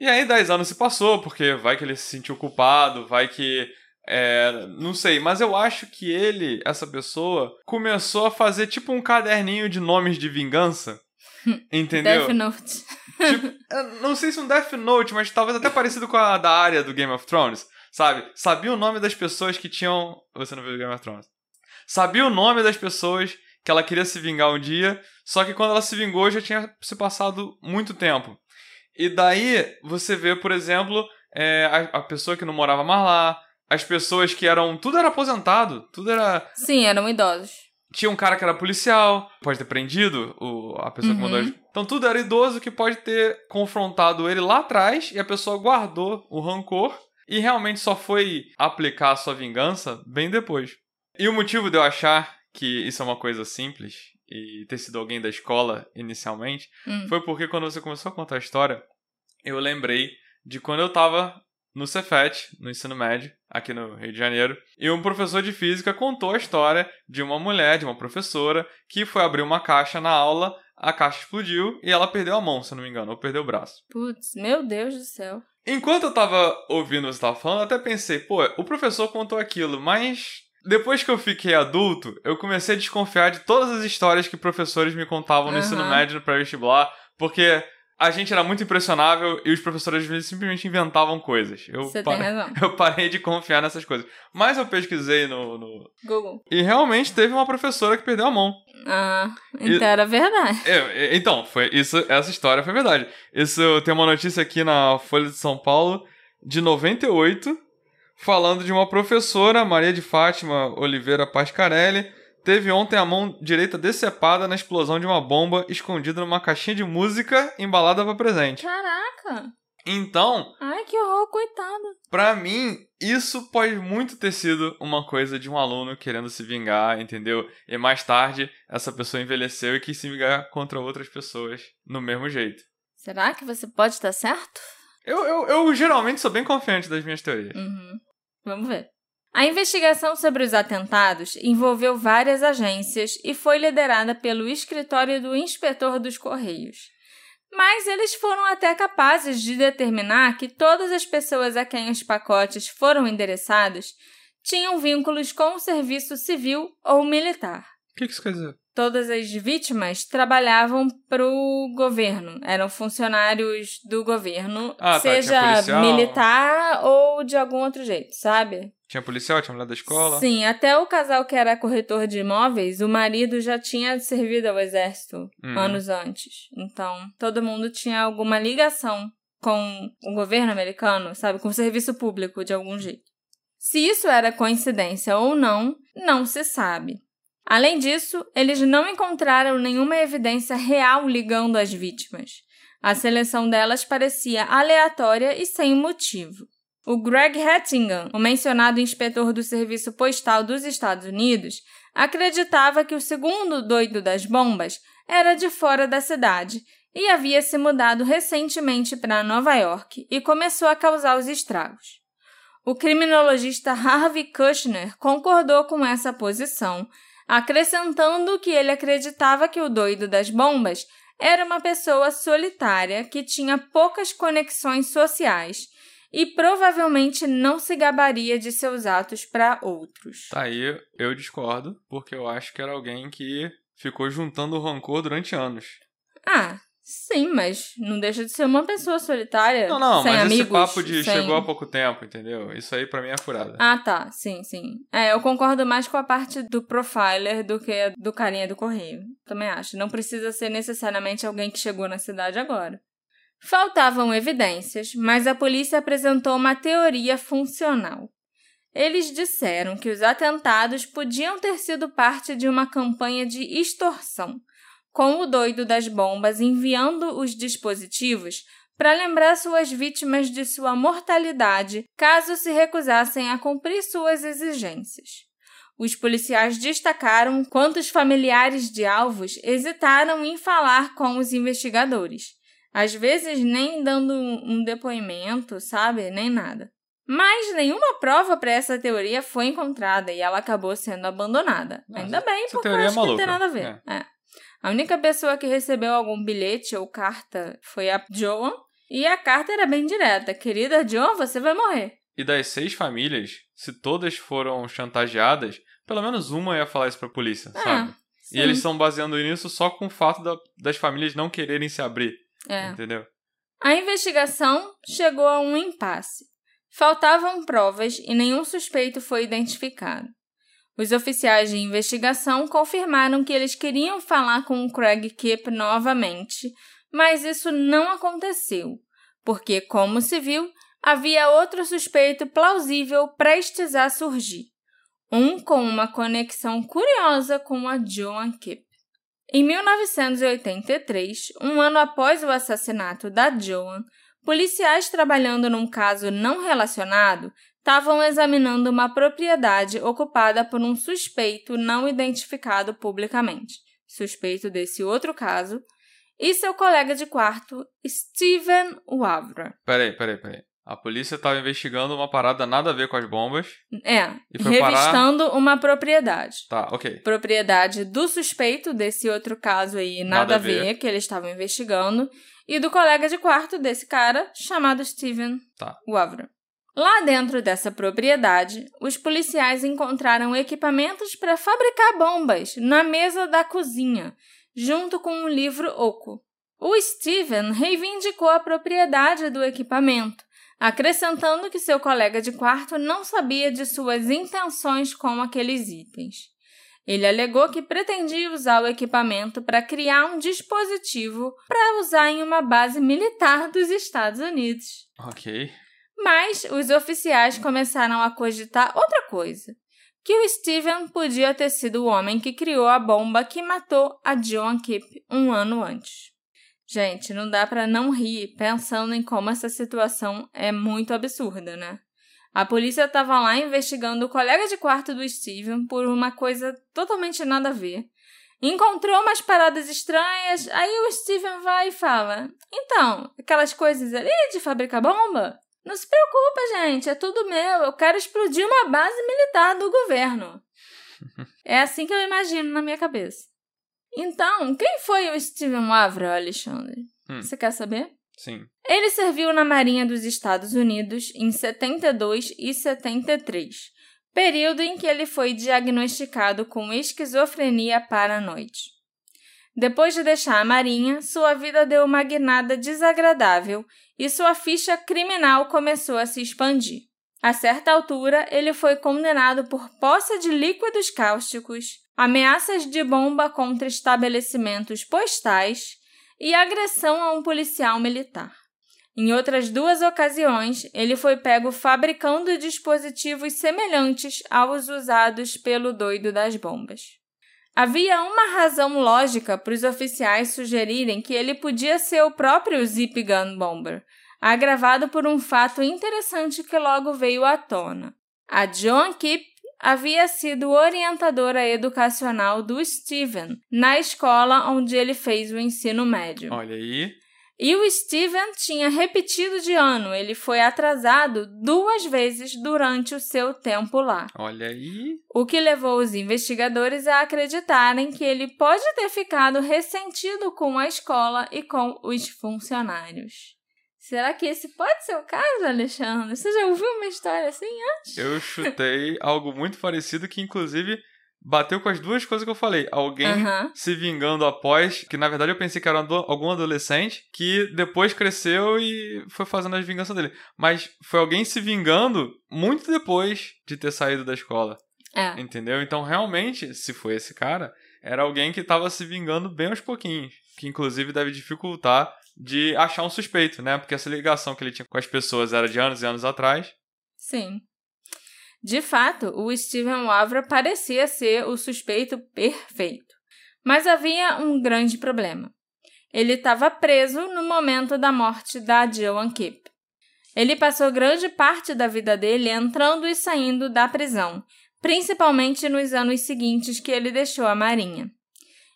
E aí 10 anos se passou, porque vai que ele se sentiu culpado, vai que. é, não sei, mas eu acho que ele, essa pessoa, começou a fazer tipo um caderninho de nomes de vingança. Entendeu? Death Note. Tipo, não sei se um Death Note, mas talvez até parecido com a da área do Game of Thrones. Sabe? Sabia o nome das pessoas que tinham. Você não viu Game of Thrones? Sabia o nome das pessoas que ela queria se vingar um dia, só que quando ela se vingou já tinha se passado muito tempo. E daí você vê, por exemplo, é, a, a pessoa que não morava mais lá, as pessoas que eram. Tudo era aposentado, tudo era. Sim, eram idosos. Tinha um cara que era policial, pode ter prendido o, a pessoa que Uhum. mandou. as- Então tudo era idoso que pode ter confrontado ele lá atrás e a pessoa guardou o rancor e realmente só foi aplicar a sua vingança bem depois. E o motivo de eu achar que isso é uma coisa simples e ter sido alguém da escola inicialmente Hum. foi porque quando você começou a contar a história, eu lembrei de quando eu tava no Cefet, no ensino médio, aqui no Rio de Janeiro, e um professor de física contou a história de uma mulher, de uma professora, que foi abrir uma caixa na aula, a caixa explodiu e ela perdeu a mão, se não me engano, ou perdeu o braço. Putz, meu Deus do céu. Enquanto eu tava ouvindo você tava falando, eu até pensei, pô, o professor contou aquilo, mas depois que eu fiquei adulto, eu comecei a desconfiar de todas as histórias que professores me contavam no Aham. ensino médio, no pré-vestibular, porque a gente era muito impressionável e os professores às vezes simplesmente inventavam coisas. Eu, Você tem razão. eu parei de confiar nessas coisas. Mas eu pesquisei no, no- Google. E realmente teve uma professora que perdeu a mão. Ah, então era verdade. É, então, foi isso, essa história foi verdade. Isso tem uma notícia aqui na Folha de São Paulo de 98, falando de uma professora, Maria de Fátima Oliveira Pascarelli, teve ontem a mão direita decepada na explosão de uma bomba escondida numa caixinha de música embalada para presente. Caraca. Então, Ai, que horror, coitado. Pra mim, isso pode muito ter sido uma coisa de um aluno querendo se vingar, entendeu? E mais tarde, essa pessoa envelheceu e quis se vingar contra outras pessoas no mesmo jeito. Será que você pode estar certo? Eu, eu, eu geralmente sou bem confiante das minhas teorias. Uhum. Vamos ver. A investigação sobre os atentados envolveu várias agências e foi liderada pelo escritório do inspetor dos Correios. Mas eles foram até capazes de determinar que todas as pessoas a quem os pacotes foram endereçados tinham vínculos com o serviço civil ou militar. O que que isso quer dizer? Todas as vítimas trabalhavam para o governo, eram funcionários do governo, Ah, tá, seja policial. militar ou de algum outro jeito, sabe? Tinha policial, tinha mulher da escola? Sim, até o casal que era corretor de imóveis, o marido já tinha servido ao exército Uhum. anos antes. Então, todo mundo tinha alguma ligação com o governo americano, sabe? Com o serviço público, de algum jeito. Se isso era coincidência ou não, não se sabe. Além disso, eles não encontraram nenhuma evidência real ligando as vítimas. A seleção delas parecia aleatória e sem motivo. O Greg Hattingham, o mencionado inspetor do Serviço Postal dos Estados Unidos, acreditava que o segundo doido das bombas era de fora da cidade e havia se mudado recentemente para Nova York e começou a causar os estragos. O criminologista Harvey Kushner concordou com essa posição, acrescentando que ele acreditava que o doido das bombas era uma pessoa solitária que tinha poucas conexões sociais e provavelmente não se gabaria de seus atos para outros. Tá aí, eu discordo, porque eu acho que era alguém que ficou juntando rancor durante anos. Ah, Sim, mas não deixa de ser uma pessoa solitária. Não, não, sem mas amigos, esse papo de sem... chegou há pouco tempo, entendeu? Isso aí pra mim é furada. Ah, tá. Sim, sim. É, eu concordo mais com a parte do profiler do que do carinha do correio. Também acho. Não precisa ser necessariamente alguém que chegou na cidade agora. Faltavam evidências, mas a polícia apresentou uma teoria funcional. Eles disseram que os atentados podiam ter sido parte de uma campanha de extorsão, com o doido das bombas enviando os dispositivos para lembrar suas vítimas de sua mortalidade caso se recusassem a cumprir suas exigências. Os policiais destacaram quantos familiares de alvos hesitaram em falar com os investigadores, às vezes nem dando um depoimento, sabe? Nem nada. Mas nenhuma prova para essa teoria foi encontrada e ela acabou sendo abandonada. Ainda bem, porque eu é acho que não tem nada a ver. É. A única pessoa que recebeu algum bilhete ou carta foi a Joan, e a carta era bem direta: Querida Joan, você vai morrer. E das seis famílias, se todas foram chantageadas, pelo menos uma ia falar isso pra polícia, É, sabe? sim. E eles estão baseando nisso só com o fato da- das famílias não quererem se abrir, É. entendeu? A investigação chegou a um impasse. Faltavam provas e nenhum suspeito foi identificado. Os oficiais de investigação confirmaram que eles queriam falar com o Craig Kipp novamente, mas isso não aconteceu, porque, como se viu, havia outro suspeito plausível prestes a surgir. Um com uma conexão curiosa com a Joan Kipp. Em 1983, um ano após o assassinato da Joan, policiais trabalhando num caso não relacionado estavam examinando uma propriedade ocupada por um suspeito não identificado publicamente, suspeito desse outro caso, e seu colega de quarto, Steven Wavra. Peraí, peraí, peraí. A polícia tava investigando uma parada nada a ver com as bombas. É, E foi parar- revistando uma propriedade. Tá, ok. propriedade do suspeito desse outro caso aí, nada, Nada a a ver. ver, que eles estavam investigando, e do colega de quarto desse cara, chamado Steven Tá. Wavra. Lá dentro dessa propriedade, os policiais encontraram equipamentos para fabricar bombas na mesa da cozinha, junto com um livro oco. O Steven reivindicou a propriedade do equipamento, acrescentando que seu colega de quarto não sabia de suas intenções com aqueles itens. Ele alegou que pretendia usar o equipamento para criar um dispositivo para usar em uma base militar dos Estados Unidos. Ok. Mas os oficiais começaram a cogitar outra coisa: que o Steven podia ter sido o homem que criou a bomba que matou a Joan Kipp um ano antes. Gente, não dá para não rir pensando em como essa situação é muito absurda, né? A polícia estava lá investigando o colega de quarto do Steven por uma coisa totalmente nada a ver. Encontrou umas paradas estranhas, aí o Steven vai e fala: Então, aquelas coisas ali de fabricar bomba? Não se preocupa, gente, é tudo meu. Eu quero explodir uma base militar do governo. é assim que eu imagino na minha cabeça. Então, quem foi o Steven Wavra, Alexandre? Hum. Você quer saber? Sim. Ele serviu na Marinha dos Estados Unidos em 72 e 73, período em que ele foi diagnosticado com esquizofrenia paranoide. Depois de deixar a Marinha, sua vida deu uma guinada desagradável e sua ficha criminal começou a se expandir. A certa altura, ele foi condenado por posse de líquidos cáusticos, ameaças de bomba contra estabelecimentos postais e agressão a um policial militar. Em outras duas ocasiões, ele foi pego fabricando dispositivos semelhantes aos usados pelo doido das bombas. Havia uma razão lógica para os oficiais sugerirem que ele podia ser o próprio Zip Gun Bomber, agravado por um fato interessante que logo veio à tona. A Joan Kipp havia sido orientadora educacional do Steven na escola onde ele fez o ensino médio. Olha aí. E o Steven tinha repetido de ano, ele foi atrasado duas vezes durante o seu tempo lá. Olha aí. O que levou os investigadores a acreditarem que ele pode ter ficado ressentido com a escola e com os funcionários. Será que esse pode ser o caso, Alexandre? Você já ouviu uma história assim antes? Eu chutei algo muito parecido que, inclusive, bateu com as duas coisas que eu falei. Alguém se vingando após, que na verdade eu pensei que era algum adolescente, que depois cresceu e foi fazendo as vinganças dele. Mas foi alguém se vingando muito depois de ter saído da escola. É. Entendeu? Então, realmente, se foi esse cara, era alguém que tava se vingando bem aos pouquinhos. Que inclusive deve dificultar de achar um suspeito, né? Porque essa ligação que ele tinha com as pessoas era de anos e anos atrás. Sim. De fato, o Steven Wavra parecia ser o suspeito perfeito. Mas havia um grande problema. Ele estava preso no momento da morte da Joan Kipp. Ele passou grande parte da vida dele entrando e saindo da prisão, principalmente nos anos seguintes que ele deixou a Marinha.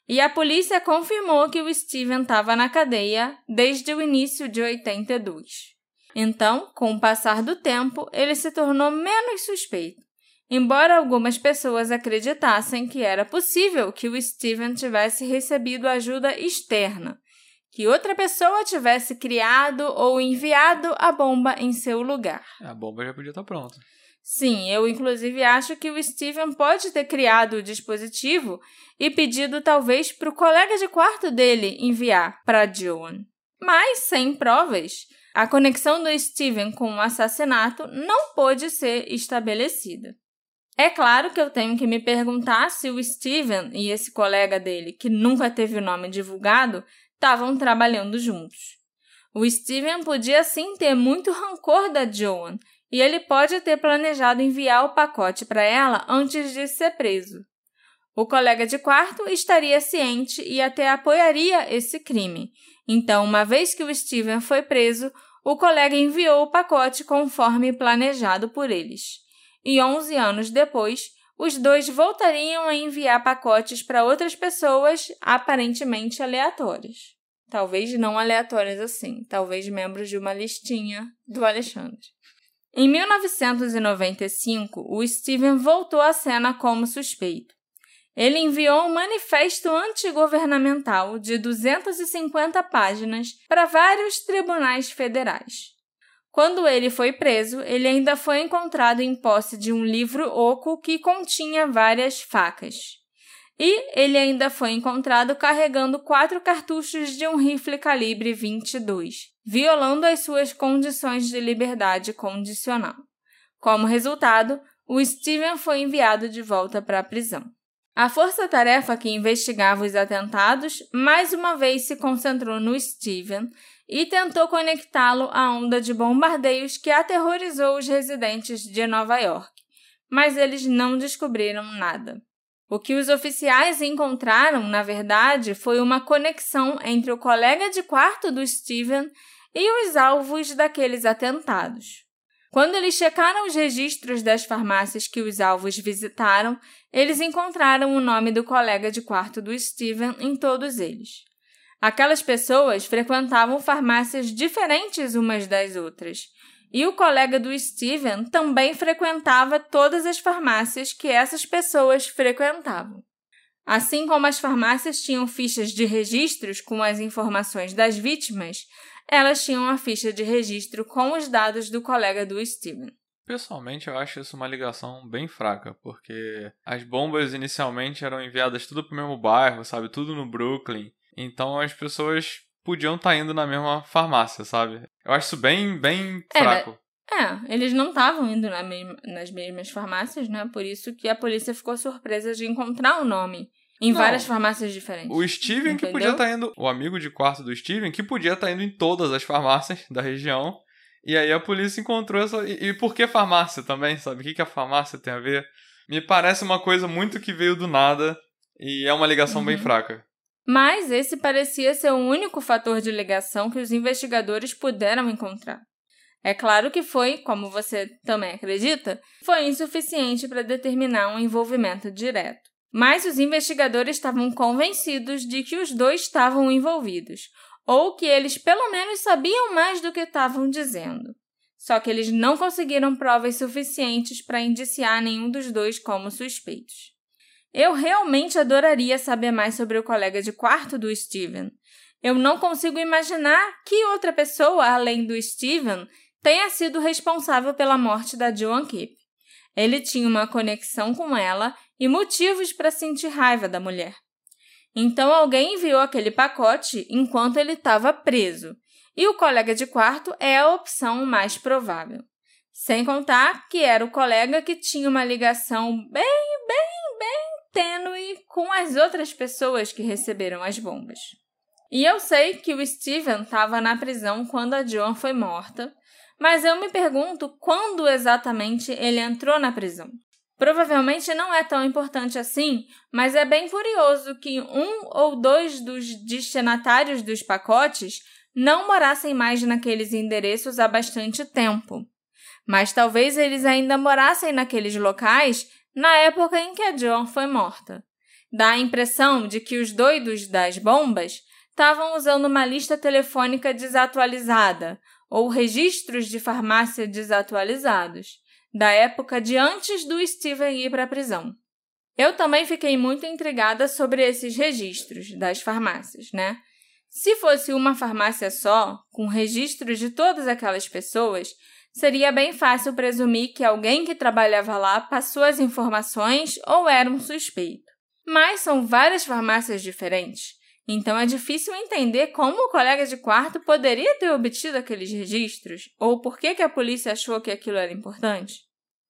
E a polícia confirmou que o Steven estava na cadeia desde o início de 82. Então, com o passar do tempo, ele se tornou menos suspeito, embora algumas pessoas acreditassem que era possível que o Steven tivesse recebido ajuda externa, que outra pessoa tivesse criado ou enviado a bomba em seu lugar. A bomba já podia estar pronta. Sim, eu inclusive acho que o Steven pode ter criado o dispositivo e pedido talvez para o colega de quarto dele enviar para Joan. Mas, sem provas, a conexão do Steven com o assassinato não pôde ser estabelecida. É claro que eu tenho que me perguntar se o Steven e esse colega dele, que nunca teve o nome divulgado, estavam trabalhando juntos. O Steven podia sim ter muito rancor da Joan e ele pode ter planejado enviar o pacote para ela antes de ser preso. O colega de quarto estaria ciente e até apoiaria esse crime. Então, uma vez que o Steven foi preso, o colega enviou o pacote conforme planejado por eles. E 11 anos depois, os dois voltariam a enviar pacotes para outras pessoas aparentemente aleatórias. Talvez não aleatórias assim, talvez membros de uma listinha do Alexandre. Em 1995, o Steven voltou à cena como suspeito. Ele enviou um manifesto antigovernamental de 250 páginas para vários tribunais federais. Quando ele foi preso, ele ainda foi encontrado em posse de um livro oco que continha várias facas. E ele ainda foi encontrado carregando quatro cartuchos de um rifle calibre 22, violando as suas condições de liberdade condicional. Como resultado, o Steven foi enviado de volta para a prisão. A força-tarefa que investigava os atentados mais uma vez se concentrou no Steven e tentou conectá-lo à onda de bombardeios que aterrorizou os residentes de Nova York, mas eles não descobriram nada. O que os oficiais encontraram, na verdade, foi uma conexão entre o colega de quarto do Steven e os alvos daqueles atentados. Quando eles checaram os registros das farmácias que os alvos visitaram, eles encontraram o nome do colega de quarto do Steven em todos eles. Aquelas pessoas frequentavam farmácias diferentes umas das outras, e o colega do Steven também frequentava todas as farmácias que essas pessoas frequentavam. Assim como as farmácias tinham fichas de registros com as informações das vítimas, elas tinham a ficha de registro com os dados do colega do Steven. Pessoalmente, eu acho isso uma ligação bem fraca, porque as bombas inicialmente eram enviadas tudo pro mesmo bairro, sabe? Tudo no Brooklyn. Então as pessoas podiam estar indo na mesma farmácia, sabe? Eu acho isso bem, bem É, fraco. É, eles não estavam indo na mesma- nas mesmas farmácias, né? Por isso que a polícia ficou surpresa de encontrar o nome em Não. várias farmácias diferentes. O Steven que Entendeu? podia estar indo, o amigo de quarto do Steven que podia estar indo em todas as farmácias da região. E aí a polícia encontrou essa. E, e por que farmácia também, sabe? O que, que a farmácia tem a ver? Me parece uma coisa muito que veio do nada e é uma ligação bem Uhum. fraca. Mas esse parecia ser o único fator de ligação que os investigadores puderam encontrar. É claro que foi, como você também acredita, foi insuficiente para determinar um envolvimento direto. Mas os investigadores estavam convencidos de que os dois estavam envolvidos, ou que eles pelo menos sabiam mais do que estavam dizendo. Só que eles não conseguiram provas suficientes para indiciar nenhum dos dois como suspeitos. Eu realmente adoraria saber mais sobre o colega de quarto do Steven. Eu não consigo imaginar que outra pessoa, além do Steven, tenha sido responsável pela morte da Joan Kipp. Ele tinha uma conexão com ela e motivos para sentir raiva da mulher. Então alguém enviou aquele pacote enquanto ele estava preso, e o colega de quarto é a opção mais provável. Sem contar que era o colega que tinha uma ligação bem, bem, bem tênue com as outras pessoas que receberam as bombas. E eu sei que o Steven estava na prisão quando a Joan foi morta, mas eu me pergunto quando exatamente ele entrou na prisão. Provavelmente não é tão importante assim, mas é bem curioso que um ou dois dos destinatários dos pacotes não morassem mais naqueles endereços há bastante tempo. Mas talvez eles ainda morassem naqueles locais na época em que a John foi morta. Dá a impressão de que os doidos das bombas estavam usando uma lista telefônica desatualizada ou registros de farmácia desatualizados da época de antes do Steven ir para a prisão. Eu também fiquei muito intrigada sobre esses registros das farmácias, né? Se fosse uma farmácia só, com registros de todas aquelas pessoas, seria bem fácil presumir que alguém que trabalhava lá passou as informações ou era um suspeito. Mas são várias farmácias diferentes, então é difícil entender como o colega de quarto poderia ter obtido aqueles registros ou por que, que a polícia achou que aquilo era importante.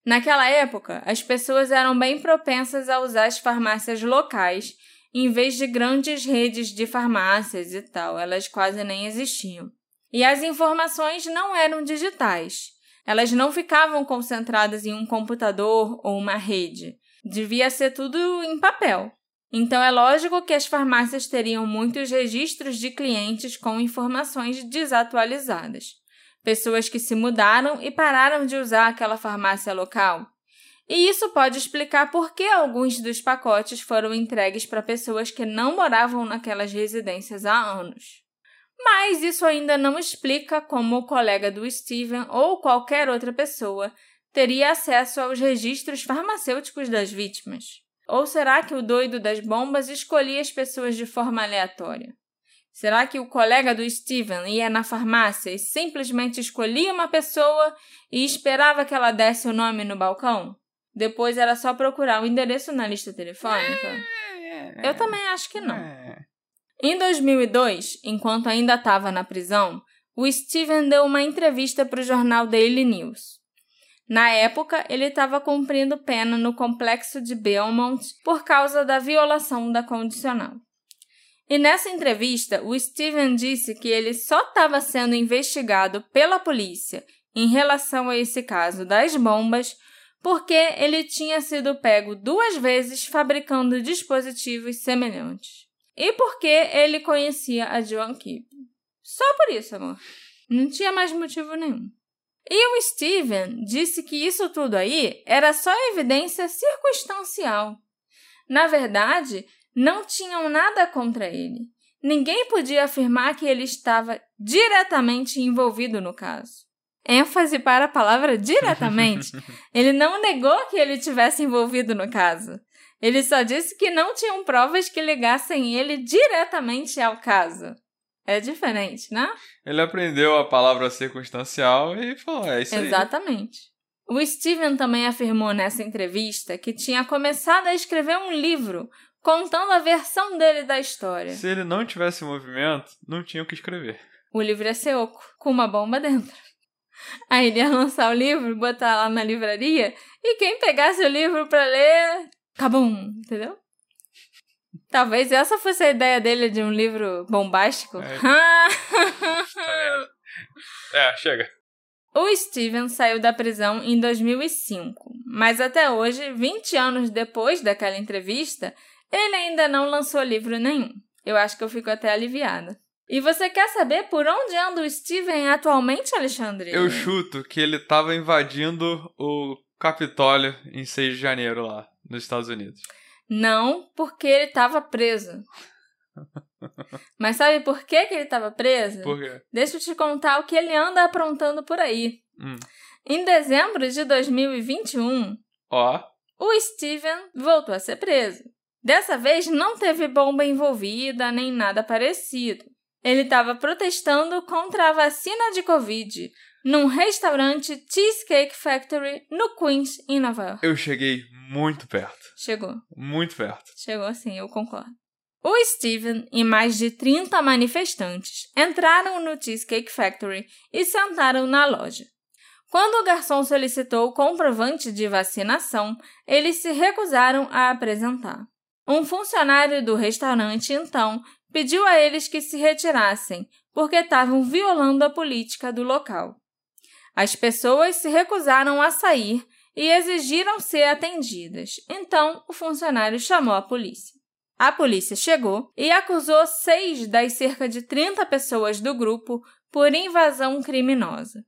Naquela época, as pessoas eram bem propensas a usar as farmácias locais em vez de grandes redes de farmácias e tal, elas quase nem existiam. E as informações não eram digitais. Elas não ficavam concentradas em um computador ou uma rede. Devia ser tudo em papel. Então é lógico que as farmácias teriam muitos registros de clientes com informações desatualizadas pessoas que se mudaram e pararam de usar aquela farmácia local. E isso pode explicar por que alguns dos pacotes foram entregues para pessoas que não moravam naquelas residências há anos. Mas isso ainda não explica como o colega do Steven ou qualquer outra pessoa teria acesso aos registros farmacêuticos das vítimas. Ou será que o doido das bombas escolhia as pessoas de forma aleatória? Será que o colega do Steven ia na farmácia e simplesmente escolhia uma pessoa e esperava que ela desse o nome no balcão? Depois era só procurar o endereço na lista telefônica? Eu também acho que não. Em 2002, enquanto ainda estava na prisão, o Steven deu uma entrevista para o jornal Daily News. Na época, ele estava cumprindo pena no complexo de Belmont por causa da violação da condicional. E nessa entrevista, o Steven disse que ele só estava sendo investigado pela polícia em relação a esse caso das bombas porque ele tinha sido pego duas vezes fabricando dispositivos semelhantes. E porque ele conhecia a Joan Keep. Só por isso, amor. Não tinha mais motivo nenhum. E o Steven disse que isso tudo aí era só evidência circunstancial. Na verdade, não tinham nada contra ele. Ninguém podia afirmar que ele estava diretamente envolvido no caso. ênfase para a palavra diretamente. ele não negou que ele tivesse envolvido no caso. Ele só disse que não tinham provas que ligassem ele diretamente ao caso. É diferente, né? Ele aprendeu a palavra circunstancial e falou: é isso aí. Exatamente. O Steven também afirmou nessa entrevista que tinha começado a escrever um livro contando a versão dele da história. Se ele não tivesse movimento, não tinha o que escrever. O livro ia ser oco, com uma bomba dentro. Aí ele ia lançar o livro, botar lá na livraria, e quem pegasse o livro para ler, cabum, entendeu? Talvez essa fosse a ideia dele de um livro bombástico. É, é chega. O Steven saiu da prisão em 2005, mas até hoje, 20 anos depois daquela entrevista, ele ainda não lançou livro nenhum. Eu acho que eu fico até aliviada. E você quer saber por onde anda o Steven atualmente, Alexandre? Eu chuto que ele estava invadindo o Capitólio em 6 de janeiro lá, nos Estados Unidos. Não, porque ele estava preso. Mas sabe por que, que ele estava preso? Por quê? Deixa eu te contar o que ele anda aprontando por aí. Hum. Em dezembro de 2021, Ó. o Steven voltou a ser preso. Dessa vez não teve bomba envolvida nem nada parecido. Ele estava protestando contra a vacina de Covid num restaurante Cheesecake Factory no Queens, em Nova York. Eu cheguei muito perto. Chegou. Muito perto. Chegou sim, eu concordo. O Steven e mais de 30 manifestantes entraram no Cheesecake Factory e sentaram na loja. Quando o garçom solicitou o comprovante de vacinação, eles se recusaram a apresentar. Um funcionário do restaurante, então, pediu a eles que se retirassem, porque estavam violando a política do local. As pessoas se recusaram a sair e exigiram ser atendidas. Então, o funcionário chamou a polícia. A polícia chegou e acusou seis das cerca de 30 pessoas do grupo por invasão criminosa.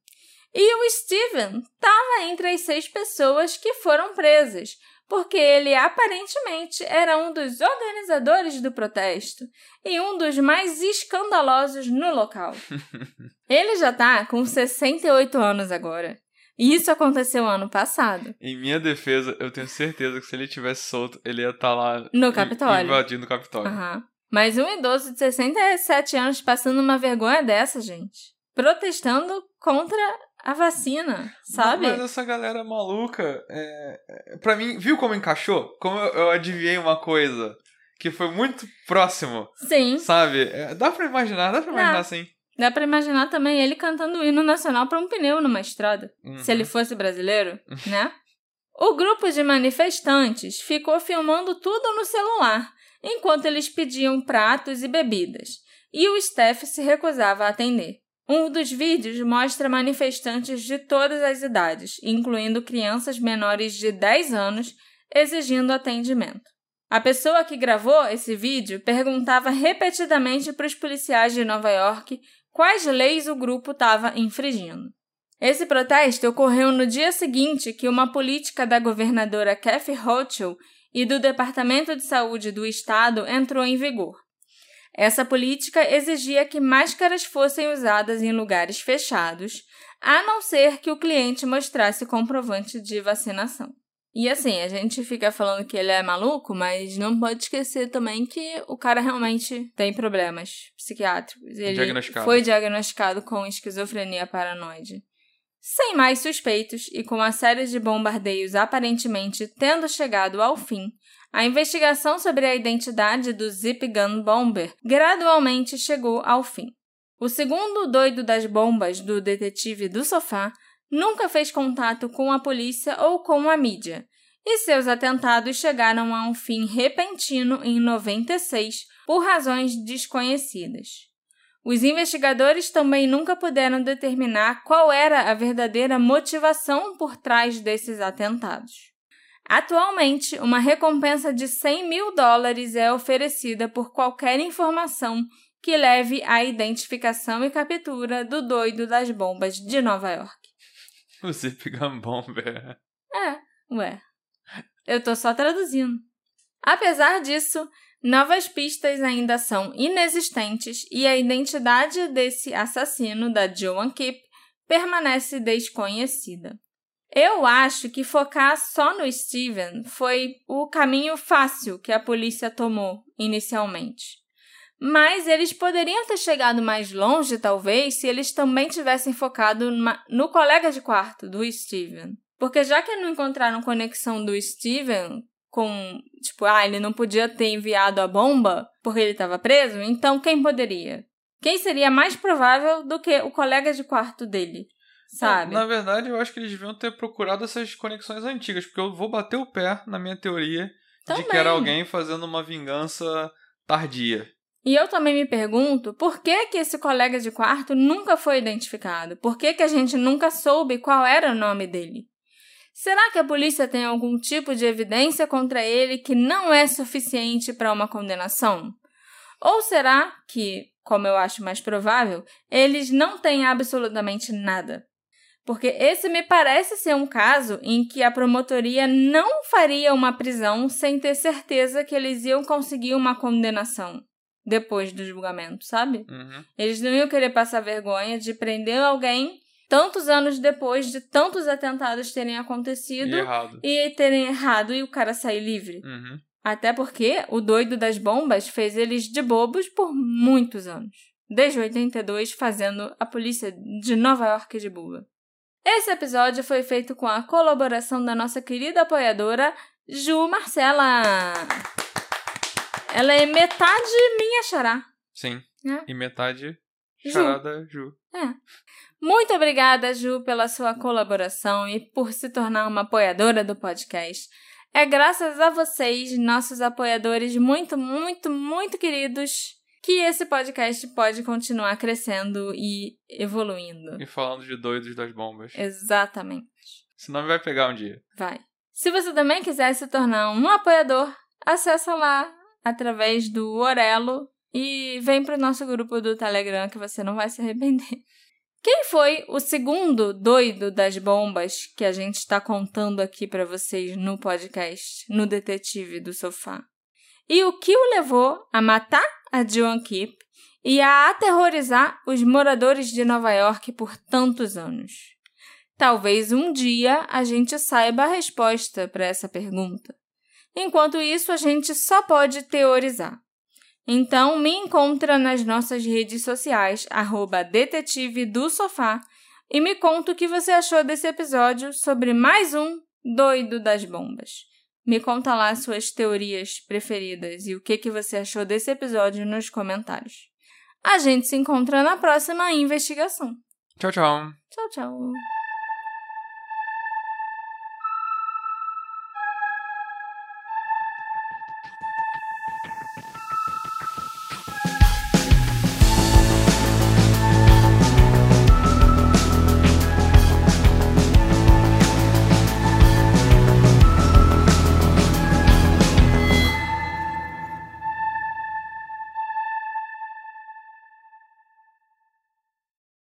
E o Steven estava entre as seis pessoas que foram presas, porque ele aparentemente era um dos organizadores do protesto e um dos mais escandalosos no local. ele já está com 68 anos agora. E isso aconteceu ano passado. Em minha defesa, eu tenho certeza que se ele tivesse solto, ele ia estar tá lá no Capitólio. invadindo o Capitólio. Uhum. Mas um idoso de 67 anos passando uma vergonha dessa, gente. Protestando contra a vacina, sabe? Mas essa galera maluca, é, é, pra mim, viu como encaixou? Como eu, eu adivinhei uma coisa que foi muito próximo. Sim. Sabe? É, dá pra imaginar, dá pra imaginar assim. Dá pra imaginar também ele cantando o hino nacional para um pneu numa estrada. Uhum. Se ele fosse brasileiro, né? O grupo de manifestantes ficou filmando tudo no celular, enquanto eles pediam pratos e bebidas, e o Steph se recusava a atender. Um dos vídeos mostra manifestantes de todas as idades, incluindo crianças menores de 10 anos, exigindo atendimento. A pessoa que gravou esse vídeo perguntava repetidamente para os policiais de Nova York quais leis o grupo estava infringindo. Esse protesto ocorreu no dia seguinte que uma política da governadora Kathy Hochul e do Departamento de Saúde do estado entrou em vigor. Essa política exigia que máscaras fossem usadas em lugares fechados, a não ser que o cliente mostrasse comprovante de vacinação. E assim, a gente fica falando que ele é maluco, mas não pode esquecer também que o cara realmente tem problemas psiquiátricos. Ele diagnosticado. foi diagnosticado com esquizofrenia paranoide. Sem mais suspeitos e com a série de bombardeios aparentemente tendo chegado ao fim, a investigação sobre a identidade do Zip Gun Bomber gradualmente chegou ao fim. O segundo doido das bombas do detetive do sofá nunca fez contato com a polícia ou com a mídia, e seus atentados chegaram a um fim repentino em 96 por razões desconhecidas. Os investigadores também nunca puderam determinar qual era a verdadeira motivação por trás desses atentados. Atualmente, uma recompensa de 100 mil dólares é oferecida por qualquer informação que leve à identificação e captura do doido das bombas de Nova York. O Zip Gun Bomber. É, ué. Eu tô só traduzindo. Apesar disso, novas pistas ainda são inexistentes e a identidade desse assassino da Joan Kipp permanece desconhecida. Eu acho que focar só no Steven foi o caminho fácil que a polícia tomou inicialmente. Mas eles poderiam ter chegado mais longe, talvez, se eles também tivessem focado no colega de quarto do Steven. Porque já que não encontraram conexão do Steven com, tipo, ah, ele não podia ter enviado a bomba porque ele estava preso, então quem poderia? Quem seria mais provável do que o colega de quarto dele? Sabe? Na verdade, eu acho que eles deviam ter procurado essas conexões antigas, porque eu vou bater o pé na minha teoria também. de que era alguém fazendo uma vingança tardia. E eu também me pergunto por que, que esse colega de quarto nunca foi identificado? Por que, que a gente nunca soube qual era o nome dele? Será que a polícia tem algum tipo de evidência contra ele que não é suficiente para uma condenação? Ou será que, como eu acho mais provável, eles não têm absolutamente nada? Porque esse me parece ser um caso em que a promotoria não faria uma prisão sem ter certeza que eles iam conseguir uma condenação depois do julgamento, sabe? Uhum. Eles não iam querer passar vergonha de prender alguém tantos anos depois de tantos atentados terem acontecido e, e terem errado e o cara sair livre. Uhum. Até porque o doido das bombas fez eles de bobos por muitos anos. Desde 82, fazendo a polícia de Nova York de boba. Esse episódio foi feito com a colaboração da nossa querida apoiadora Ju Marcela. Ela é metade minha xará. Sim. É. E metade Ju. charada Ju. É. Muito obrigada, Ju, pela sua colaboração e por se tornar uma apoiadora do podcast. É graças a vocês, nossos apoiadores muito, muito, muito queridos, que esse podcast pode continuar crescendo e evoluindo. E falando de doidos das bombas. Exatamente. Esse nome vai pegar um dia. Vai. Se você também quiser se tornar um apoiador, acessa lá através do Orelo e vem para o nosso grupo do Telegram que você não vai se arrepender. Quem foi o segundo doido das bombas que a gente está contando aqui para vocês no podcast, no Detetive do Sofá? E o que o levou a matar a Joan Keep e a aterrorizar os moradores de Nova York por tantos anos? Talvez um dia a gente saiba a resposta para essa pergunta. Enquanto isso, a gente só pode teorizar. Então, me encontra nas nossas redes sociais, arroba detetive do sofá, e me conta o que você achou desse episódio sobre mais um doido das bombas. Me conta lá suas teorias preferidas e o que, que você achou desse episódio nos comentários. A gente se encontra na próxima investigação. Tchau, tchau. Tchau, tchau.